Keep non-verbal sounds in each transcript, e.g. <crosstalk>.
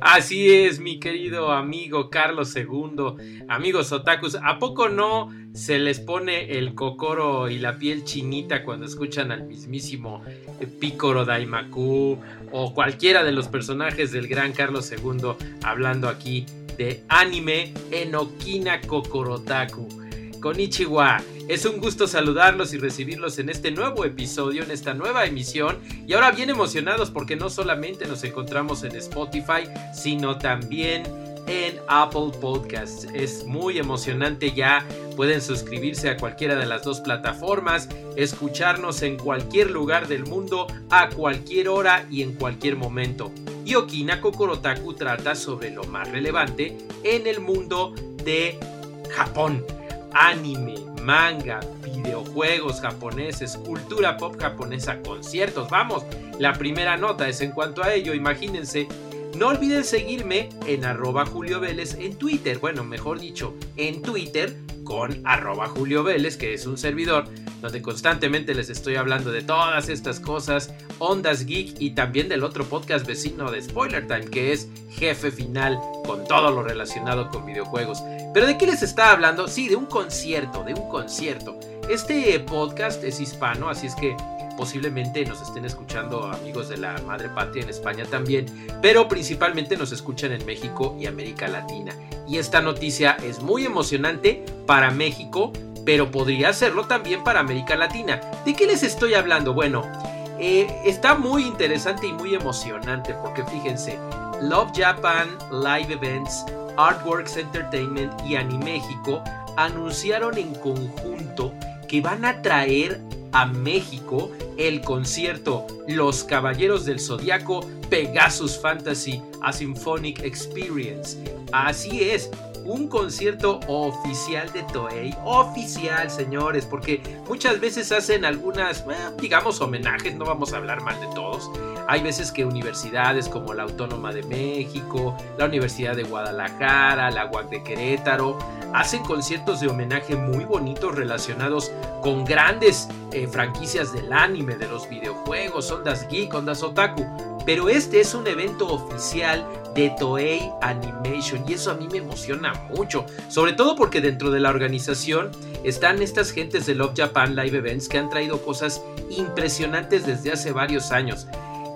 Así es, mi querido amigo Carlos II, amigos otakus, ¿a poco no se les pone el cocoro y la piel chinita cuando escuchan al mismísimo Picoro Daimaku o cualquiera de los personajes del gran Carlos II hablando aquí de anime en Okina Kokorotaku? Ichiwa, es un gusto saludarlos y recibirlos en este nuevo episodio, en esta nueva emisión. Y ahora bien emocionados porque no solamente nos encontramos en Spotify, sino también en Apple Podcasts. Es muy emocionante ya. Pueden suscribirse a cualquiera de las dos plataformas, escucharnos en cualquier lugar del mundo, a cualquier hora y en cualquier momento. Y Okina Kokorotaku trata sobre lo más relevante en el mundo de Japón anime, manga, videojuegos japoneses, cultura pop japonesa, conciertos. Vamos, la primera nota es en cuanto a ello, imagínense. No olviden seguirme en arroba Julio Vélez en Twitter, bueno, mejor dicho, en Twitter con arroba Julio Vélez, que es un servidor donde constantemente les estoy hablando de todas estas cosas, Ondas Geek y también del otro podcast vecino de Spoiler Time, que es Jefe Final, con todo lo relacionado con videojuegos. Pero ¿de qué les estaba hablando? Sí, de un concierto, de un concierto. Este podcast es hispano, así es que posiblemente nos estén escuchando amigos de la madre patria en España también, pero principalmente nos escuchan en México y América Latina. Y esta noticia es muy emocionante para México, pero podría serlo también para América Latina. ¿De qué les estoy hablando? Bueno, eh, está muy interesante y muy emocionante porque fíjense, Love Japan Live Events, Artworks Entertainment y Animéxico anunciaron en conjunto que van a traer a México el concierto Los Caballeros del Zodiaco Pegasus Fantasy a Symphonic Experience. Así es, un concierto oficial de Toei. Oficial, señores, porque muchas veces hacen algunas, digamos, homenajes, no vamos a hablar mal de todos. Hay veces que universidades como la Autónoma de México, la Universidad de Guadalajara, la UAC de Querétaro, hacen conciertos de homenaje muy bonitos relacionados con grandes eh, franquicias del anime, de los videojuegos, ondas geek, ondas otaku. Pero este es un evento oficial de Toei Animation y eso a mí me emociona mucho, sobre todo porque dentro de la organización están estas gentes de Love Japan Live Events que han traído cosas impresionantes desde hace varios años.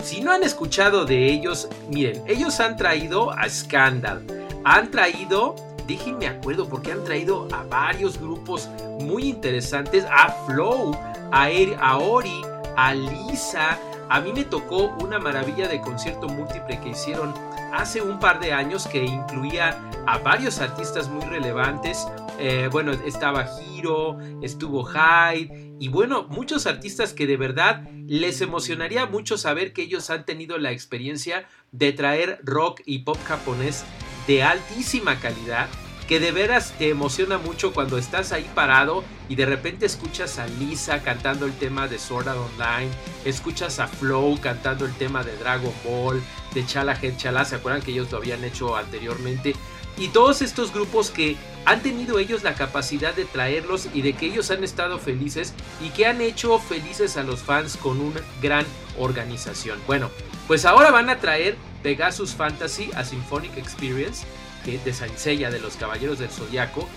Si no han escuchado de ellos, miren, ellos han traído a Scandal, han traído déjenme acuerdo porque han traído a varios grupos muy interesantes, a Flow, a, a Ori, a Lisa. A mí me tocó una maravilla de concierto múltiple que hicieron hace un par de años que incluía a varios artistas muy relevantes. Eh, bueno, estaba Hiro, estuvo Hyde y bueno, muchos artistas que de verdad les emocionaría mucho saber que ellos han tenido la experiencia de traer rock y pop japonés de altísima calidad que de veras te emociona mucho cuando estás ahí parado y de repente escuchas a Lisa cantando el tema de Sword Art Online, escuchas a Flow cantando el tema de Dragon Ball, de Chala Head Chala, ¿se acuerdan que ellos lo habían hecho anteriormente? Y todos estos grupos que han tenido ellos la capacidad de traerlos y de que ellos han estado felices y que han hecho felices a los fans con una gran organización. Bueno, pues ahora van a traer Pegasus Fantasy a Symphonic Experience de Saint de los Caballeros del Zodiaco.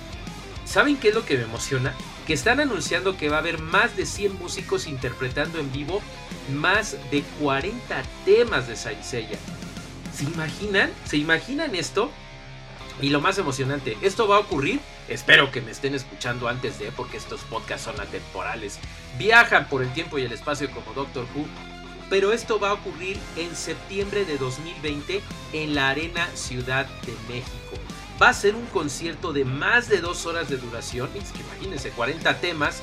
¿Saben qué es lo que me emociona? Que están anunciando que va a haber más de 100 músicos interpretando en vivo más de 40 temas de Saint ¿Se imaginan? ¿Se imaginan esto? Y lo más emocionante, esto va a ocurrir, espero que me estén escuchando antes de, porque estos podcasts son atemporales, viajan por el tiempo y el espacio como Doctor Who, pero esto va a ocurrir en septiembre de 2020 en la Arena Ciudad de México. Va a ser un concierto de más de dos horas de duración, imagínense, 40 temas,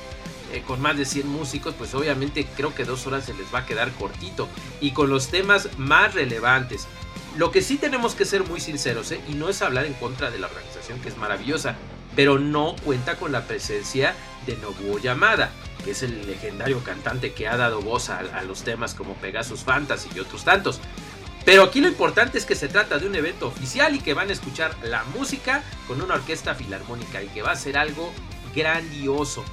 eh, con más de 100 músicos, pues obviamente creo que dos horas se les va a quedar cortito. Y con los temas más relevantes. Lo que sí tenemos que ser muy sinceros, ¿eh? y no es hablar en contra de la organización que es maravillosa, pero no cuenta con la presencia de Nobuo Yamada, que es el legendario cantante que ha dado voz a, los temas como Pegasus Fantasy y otros tantos. Pero aquí lo importante es que se trata de un evento oficial y que van a escuchar la música con una orquesta filarmónica y que va a ser algo grandioso.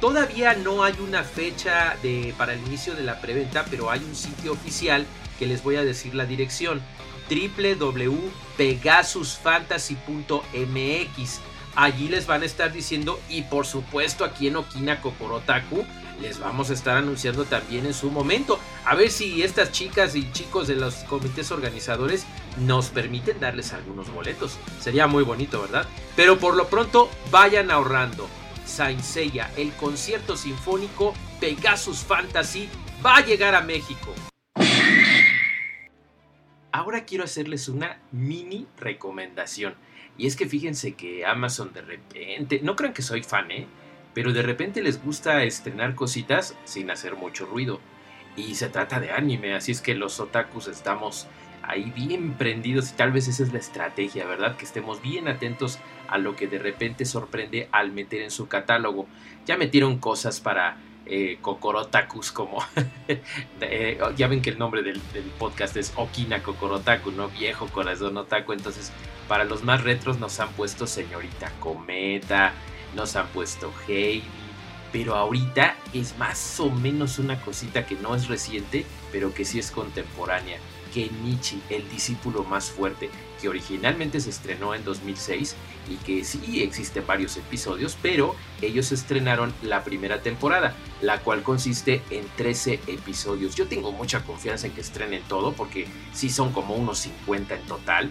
Todavía no hay una fecha de, para el inicio de la preventa, pero hay un sitio oficial que les voy a decir la dirección www.pegasusfantasy.mx. Allí les van a estar diciendo y por supuesto aquí en Okina Kokorotaku les vamos a estar anunciando también en su momento. A ver si estas chicas y chicos de los comités organizadores nos permiten darles algunos boletos. Sería muy bonito, ¿verdad? Pero por lo pronto vayan ahorrando. Saint Seiya, el concierto sinfónico Pegasus Fantasy va a llegar a México. Ahora quiero hacerles una mini recomendación. Y es que fíjense que Amazon de repente, no crean que soy fan, ¿eh? Pero de repente les gusta estrenar cositas sin hacer mucho ruido. Y se trata de anime, así es que los otakus estamos ahí bien prendidos y tal vez esa es la estrategia, ¿verdad? Que estemos bien atentos a lo que de repente sorprende al meter en su catálogo. Ya metieron cosas para eh, Kokorotakus como... <laughs> Eh, ya ven que el nombre del, podcast es Okina Kokorotaku, ¿no? Viejo corazón otaku. Entonces, para los más retros nos han puesto Señorita Cometa, nos han puesto Heidi. Pero ahorita es más o menos una cosita que no es reciente, pero que sí es contemporánea. Kenichi, el discípulo más fuerte, que originalmente se estrenó en 2006 y que sí existen varios episodios, pero ellos estrenaron la primera temporada, la cual consiste en 13 episodios. Yo tengo mucha confianza en que estrenen todo porque sí son como unos 50 en total.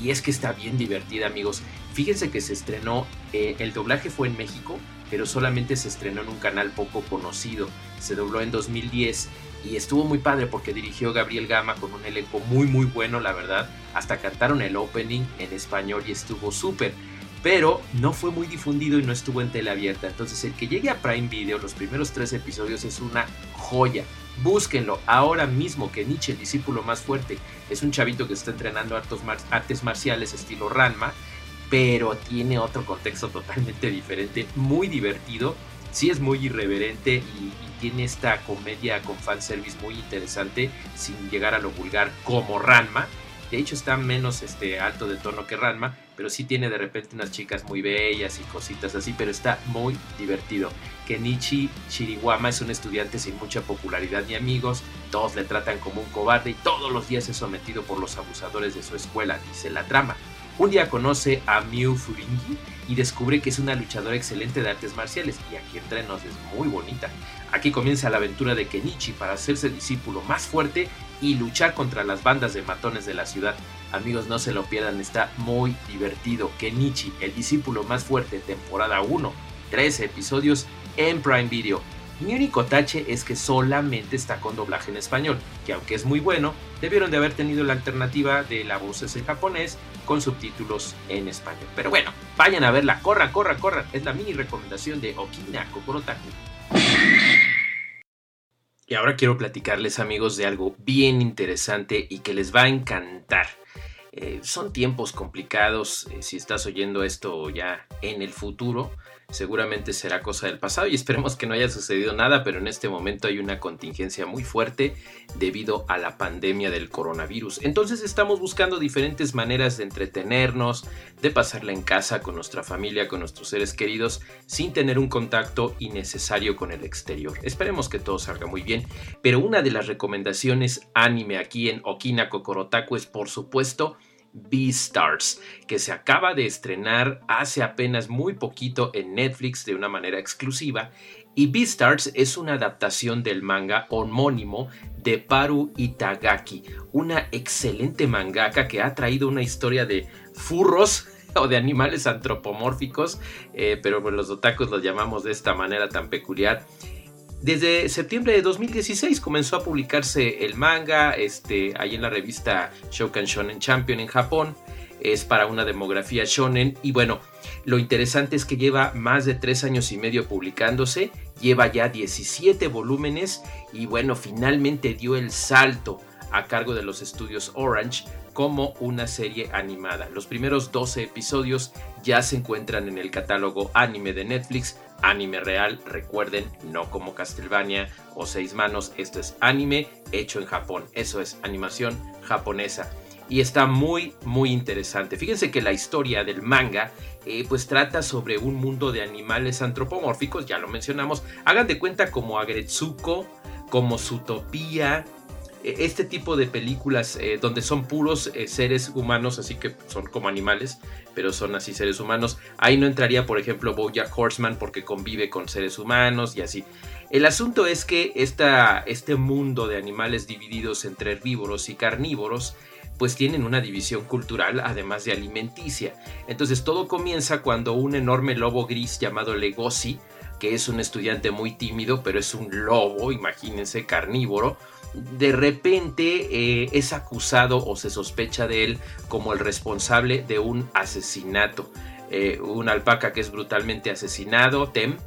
Y es que está bien divertida, amigos. Fíjense que se estrenó, eh, el doblaje fue en México, pero solamente se estrenó en un canal poco conocido. Se dobló en 2010 y estuvo muy padre porque dirigió Gabriel Gama con un elenco muy muy bueno, la verdad. Hasta cantaron el opening en español y estuvo súper. Pero no fue muy difundido y no estuvo en tele abierta. Entonces el que llegue a Prime Video, los primeros tres episodios es una joya. Búsquenlo ahora mismo que Nietzsche, el discípulo más fuerte, es un chavito que está entrenando artes marciales estilo Ranma, pero tiene otro contexto totalmente diferente, muy divertido sí es muy irreverente y, tiene esta comedia con fanservice muy interesante sin llegar a lo vulgar como Ranma. De hecho está menos este, alto de tono que Ranma, pero sí tiene de repente unas chicas muy bellas y cositas así, pero está muy divertido. Kenichi Shiriwama es un estudiante sin mucha popularidad ni amigos, todos le tratan como un cobarde y todos los días es sometido por los abusadores de su escuela, dice la trama. Un día conoce a Miu Furingi y descubre que es una luchadora excelente de artes marciales y aquí entre nos es muy bonita. Aquí comienza la aventura de Kenichi para hacerse discípulo más fuerte y luchar contra las bandas de matones de la ciudad. Amigos, no se lo pierdan, está muy divertido. Kenichi, el discípulo más fuerte, temporada 1, 13 episodios en Prime Video. Mi único tache es que solamente está con doblaje en español, que aunque es muy bueno, debieron de haber tenido la alternativa de la voz en japonés con subtítulos en español. Pero bueno, vayan a verla, corran, corran, corran. Es la mini recomendación de Okina Kokorotaku. Y ahora quiero platicarles amigos de algo bien interesante y que les va a encantar. Eh, son tiempos complicados, eh, si estás oyendo esto ya en el futuro, seguramente será cosa del pasado y esperemos que no haya sucedido nada, pero en este momento hay una contingencia muy fuerte debido a la pandemia del coronavirus. Entonces estamos buscando diferentes maneras de entretenernos, de pasarla en casa con nuestra familia, con nuestros seres queridos, sin tener un contacto innecesario con el exterior. Esperemos que todo salga muy bien, pero una de las recomendaciones anime aquí en Okina Kokorotaku es por supuesto Beastars, que se acaba de estrenar hace apenas muy poquito en Netflix de una manera exclusiva. Y Beastars es una adaptación del manga homónimo de Paru Itagaki, una excelente mangaka que ha traído una historia de furros <laughs> o de animales antropomórficos, eh, pero los otakus los llamamos de esta manera tan peculiar. Desde septiembre de 2016 comenzó a publicarse el manga, este, ahí en la revista Shokan Shonen Champion en Japón. Es para una demografía shonen y bueno, lo interesante es que lleva más de tres años y medio publicándose, lleva ya 17 volúmenes y bueno, finalmente dio el salto a cargo de los estudios Orange como una serie animada. Los primeros 12 episodios ya se encuentran en el catálogo anime de Netflix, anime real, recuerden, no como Castlevania o Seis Manos, esto es anime hecho en Japón, eso es animación japonesa. Y está muy muy interesante. Fíjense que la historia del manga eh, pues trata sobre un mundo de animales antropomórficos, ya lo mencionamos, hagan de cuenta como Agretsuko, como Zootopia, este tipo de películas eh, donde son puros eh, seres humanos, así que son como animales, pero son así seres humanos. Ahí no entraría, por ejemplo, Bojack Horseman porque convive con seres humanos y así. El asunto es que esta, este mundo de animales divididos entre herbívoros y carnívoros pues tienen una división cultural además de alimenticia. Entonces todo comienza cuando un enorme lobo gris llamado Legosi, que es un estudiante muy tímido, pero es un lobo, imagínense, carnívoro, de repente eh, es acusado o se sospecha de él como el responsable de un asesinato. Eh, un alpaca que es brutalmente asesinado, Tem,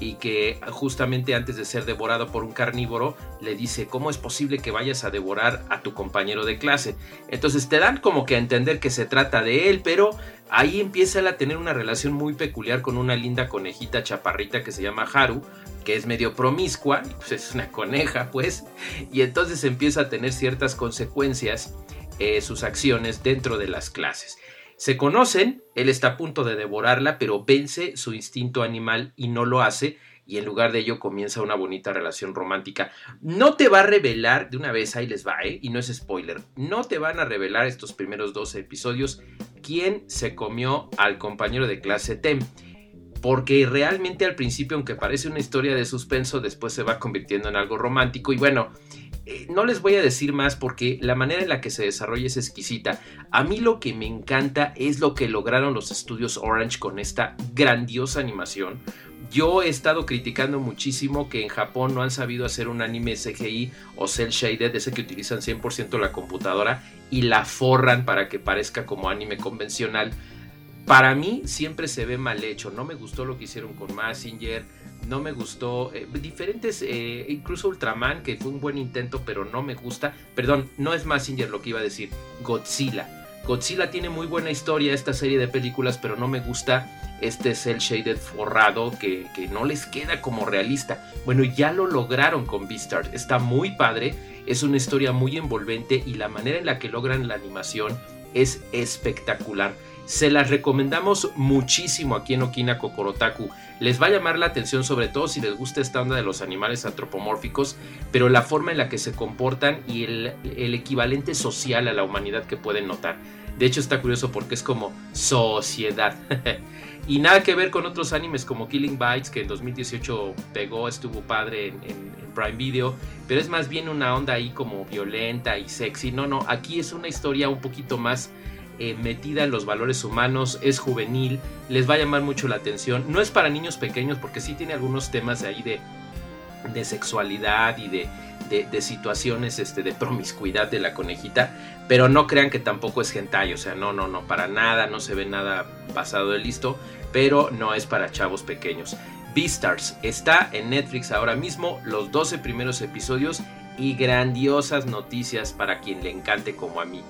y que justamente antes de ser devorado por un carnívoro le dice, ¿cómo es posible que vayas a devorar a tu compañero de clase? Entonces te dan como que a entender que se trata de él, pero ahí empieza él a tener una relación muy peculiar con una linda conejita chaparrita que se llama Haru, que es medio promiscua, pues es una coneja pues, y entonces empieza a tener ciertas consecuencias eh, sus acciones dentro de las clases. Se conocen, él está a punto de devorarla, pero vence su instinto animal y no lo hace, y en lugar de ello comienza una bonita relación romántica. No te va a revelar, de una vez ahí les va, ¿eh? y no es spoiler, no te van a revelar estos primeros 12 episodios quién se comió al compañero de clase Tem. Porque realmente al principio, aunque parece una historia de suspenso, después se va convirtiendo en algo romántico. Y bueno, eh, no les voy a decir más porque la manera en la que se desarrolla es exquisita. A mí lo que me encanta es lo que lograron los estudios Orange con esta grandiosa animación. Yo he estado criticando muchísimo que en Japón no han sabido hacer un anime CGI o cel shaded, ese que utilizan 100% la computadora y la forran para que parezca como anime convencional. Para mí siempre se ve mal hecho. No me gustó lo que hicieron con Massinger no me gustó. Eh, diferentes, eh, incluso Ultraman, que fue un buen intento, pero no me gusta. Perdón, no es Massinger lo que iba a decir. Godzilla. Godzilla tiene muy buena historia, esta serie de películas, pero no me gusta este cel shaded forrado que, que no les queda como realista. Bueno, ya lo lograron con Beastars. Está muy padre. Es una historia muy envolvente y la manera en la que logran la animación es espectacular. Se las recomendamos muchísimo aquí en Okina Kokorotaku. Les va a llamar la atención sobre todo si les gusta esta onda de los animales antropomórficos, pero la forma en la que se comportan y el, equivalente social a la humanidad que pueden notar. De hecho está curioso porque es como sociedad. <laughs> y nada que ver con otros animes como Killing Bites, que en 2018 pegó, estuvo padre en, en, Prime Video, pero es más bien una onda ahí como violenta y sexy. No, no, aquí es una historia un poquito más eh, metida en los valores humanos, es juvenil, les va a llamar mucho la atención. No es para niños pequeños porque sí tiene algunos temas ahí de, de sexualidad y de, de, situaciones este, de promiscuidad de la conejita, pero no crean que tampoco es hentai, o sea, no, no, no, para nada, no se ve nada pasado de listo, pero no es para chavos pequeños. Beastars está en Netflix ahora mismo, los 12 primeros episodios y grandiosas noticias para quien le encante como a mí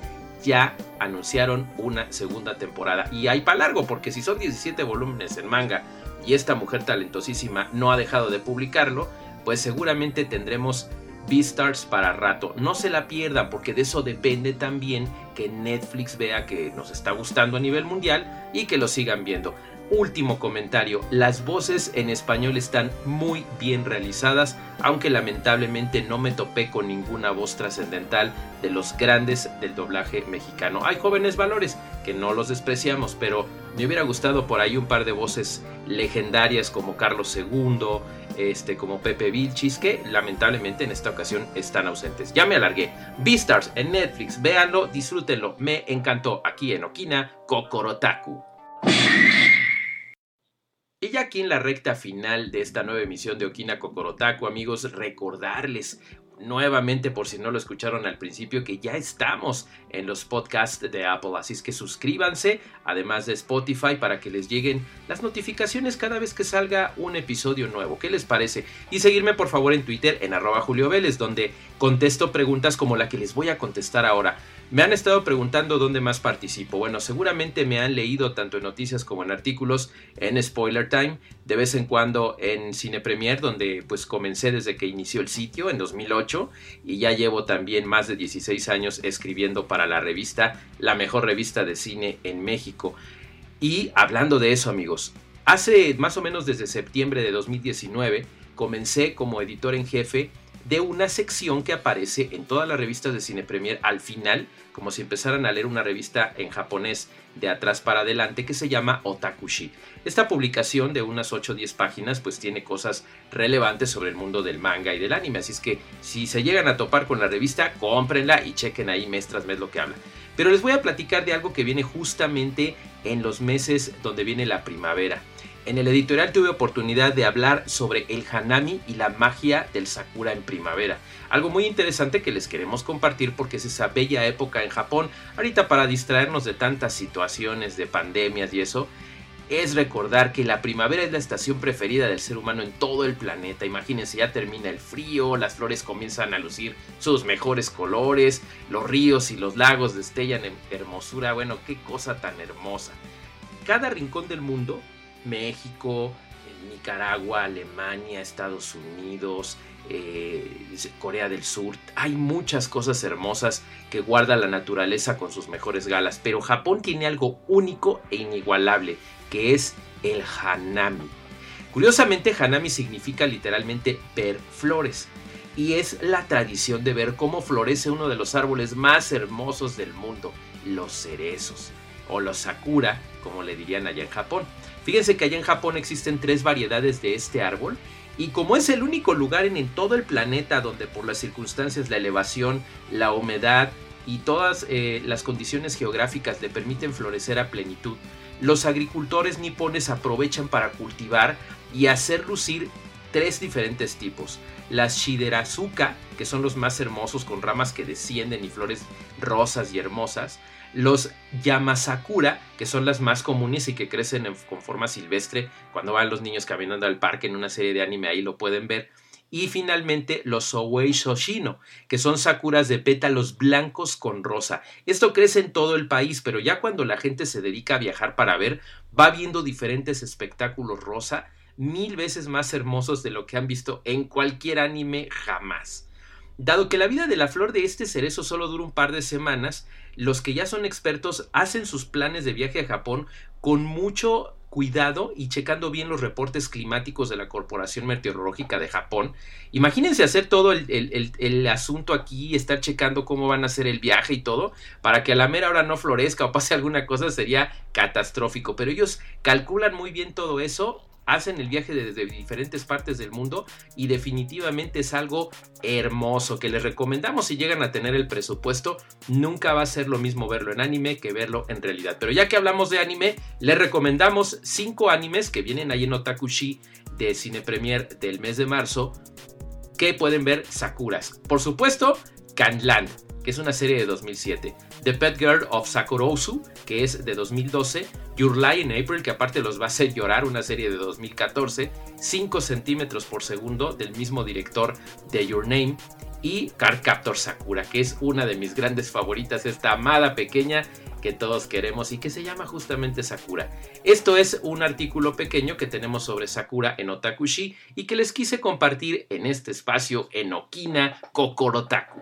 ya anunciaron una segunda temporada. Y hay para largo, porque si son 17 volúmenes en manga y esta mujer talentosísima no ha dejado de publicarlo, pues seguramente tendremos Beastars para rato. No se la pierdan, porque de eso depende también que Netflix vea que nos está gustando a nivel mundial y que lo sigan viendo. Último comentario, las voces en español están muy bien realizadas, aunque lamentablemente no me topé con ninguna voz trascendental de los grandes del doblaje mexicano. Hay jóvenes valores que no los despreciamos, pero me hubiera gustado por ahí un par de voces legendarias como Carlos II, este, como Pepe Vilchis, que lamentablemente en esta ocasión están ausentes. Ya me alargué. Beastars en Netflix, véanlo, disfrútenlo, me encantó aquí en Okina, Kokorotaku. Ya aquí en la recta final de esta nueva emisión de Okina Kokorotaku, amigos, recordarles nuevamente por si no lo escucharon al principio que ya estamos en los podcasts de Apple, así es que suscríbanse, además de Spotify, para que les lleguen las notificaciones cada vez que salga un episodio nuevo. ¿Qué les parece? Y seguirme por favor en Twitter en arroba Julio Vélez, donde contesto preguntas como la que les voy a contestar ahora. Me han estado preguntando dónde más participo. Bueno, seguramente me han leído tanto en noticias como en artículos en Spoiler Time, de vez en cuando en Cine Premier, donde pues comencé desde que inició el sitio en 2008 y ya llevo también más de 16 años escribiendo para la revista, la mejor revista de cine en México. Y hablando de eso, amigos, hace más o menos desde septiembre de 2019 comencé como editor en jefe de una sección que aparece en todas las revistas de Cine Premier al final, como si empezaran a leer una revista en japonés de atrás para adelante que se llama Otakushi. Esta publicación de unas 8 o 10 páginas pues tiene cosas relevantes sobre el mundo del manga y del anime, así es que si se llegan a topar con la revista, cómprenla y chequen ahí mes tras mes lo que habla. Pero les voy a platicar de algo que viene justamente en los meses donde viene la primavera. En el editorial tuve oportunidad de hablar sobre el hanami y la magia del sakura en primavera. Algo muy interesante que les queremos compartir porque es esa bella época en Japón. Ahorita para distraernos de tantas situaciones de pandemias y eso, es recordar que la primavera es la estación preferida del ser humano en todo el planeta. Imagínense, ya termina el frío, las flores comienzan a lucir sus mejores colores, los ríos y los lagos destellan en hermosura. Bueno, qué cosa tan hermosa. Cada rincón del mundo México, Nicaragua, Alemania, Estados Unidos, eh, Corea del Sur. Hay muchas cosas hermosas que guarda la naturaleza con sus mejores galas, pero Japón tiene algo único e inigualable, que es el hanami. Curiosamente, hanami significa literalmente ver flores. Y es la tradición de ver cómo florece uno de los árboles más hermosos del mundo, los cerezos, o los sakura, como le dirían allá en Japón. Fíjense que allá en Japón existen tres variedades de este árbol y como es el único lugar en, todo el planeta donde por las circunstancias, la elevación, la humedad y todas eh, las condiciones geográficas le permiten florecer a plenitud, los agricultores nipones aprovechan para cultivar y hacer lucir tres diferentes tipos. Las Shiderazuka, que son los más hermosos con ramas que descienden y flores rosas y hermosas los Yamasakura, que son las más comunes y que crecen con forma silvestre cuando van los niños caminando al parque en una serie de anime, ahí lo pueden ver. Y finalmente los Owei Shoshino, que son sakuras de pétalos blancos con rosa. Esto crece en todo el país, pero ya cuando la gente se dedica a viajar para ver, va viendo diferentes espectáculos rosa, mil veces más hermosos de lo que han visto en cualquier anime jamás. Dado que la vida de la flor de este cerezo solo dura un par de semanas, los que ya son expertos hacen sus planes de viaje a Japón con mucho cuidado y checando bien los reportes climáticos de la Corporación Meteorológica de Japón. Imagínense hacer todo el, asunto aquí, estar checando cómo van a hacer el viaje y todo, para que a la mera hora no florezca o pase alguna cosa sería catastrófico. Pero ellos calculan muy bien todo eso hacen el viaje desde diferentes partes del mundo y definitivamente es algo hermoso que les recomendamos si llegan a tener el presupuesto. Nunca va a ser lo mismo verlo en anime que verlo en realidad. Pero ya que hablamos de anime, les recomendamos cinco animes que vienen ahí en Otakushi de Cine Premier del mes de marzo que pueden ver Sakuras. Por supuesto, Canland que es una serie de 2007. The Pet Girl of Sakurosu, que es de 2012. Your Lie in April, que aparte los va a hacer llorar, una serie de 2014. 5 centímetros por segundo, del mismo director de Your Name. Y Card Captor Sakura, que es una de mis grandes favoritas, esta amada pequeña que todos queremos y que se llama justamente Sakura. Esto es un artículo pequeño que tenemos sobre Sakura en Otakushi y que les quise compartir en este espacio en Okina Kokorotaku.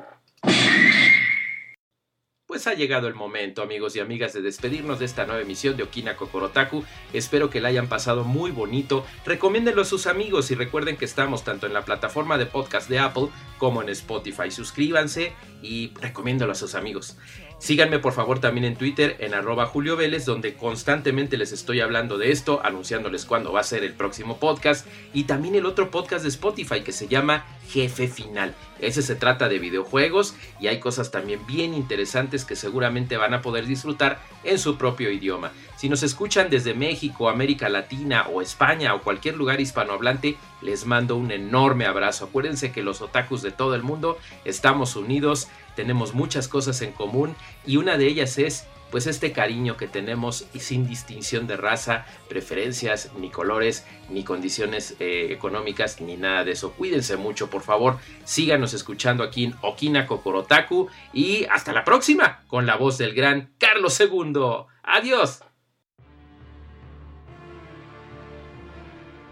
Pues ha llegado el momento, amigos y amigas, de despedirnos de esta nueva emisión de Okina Kokorotaku. Espero que la hayan pasado muy bonito. Recomiéndenlo a sus amigos y recuerden que estamos tanto en la plataforma de podcast de Apple como en Spotify. Suscríbanse y recomiéndelo a sus amigos. Síganme por favor también en Twitter en arroba Julio Vélez, donde constantemente les estoy hablando de esto, anunciándoles cuándo va a ser el próximo podcast y también el otro podcast de Spotify que se llama Jefe Final. Ese se trata de videojuegos y hay cosas también bien interesantes que seguramente van a poder disfrutar en su propio idioma. Si nos escuchan desde México, América Latina o España o cualquier lugar hispanohablante, les mando un enorme abrazo. Acuérdense que los otakus de todo el mundo, estamos unidos, tenemos muchas cosas en común y una de ellas es pues este cariño que tenemos y sin distinción de raza, preferencias, ni colores, ni condiciones eh, económicas, ni nada de eso. Cuídense mucho, por favor. Síganos escuchando aquí en Okina Kokorotaku y hasta la próxima con la voz del gran Carlos II. Adiós.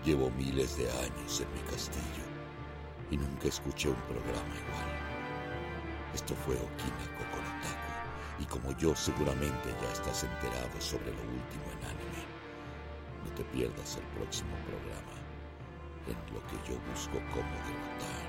Llevo miles de años en mi castillo y nunca escuché un programa igual. Esto fue Okina Kokorotaku y como yo seguramente ya estás enterado sobre lo último en anime, no te pierdas el próximo programa en lo que yo busco cómo derrotar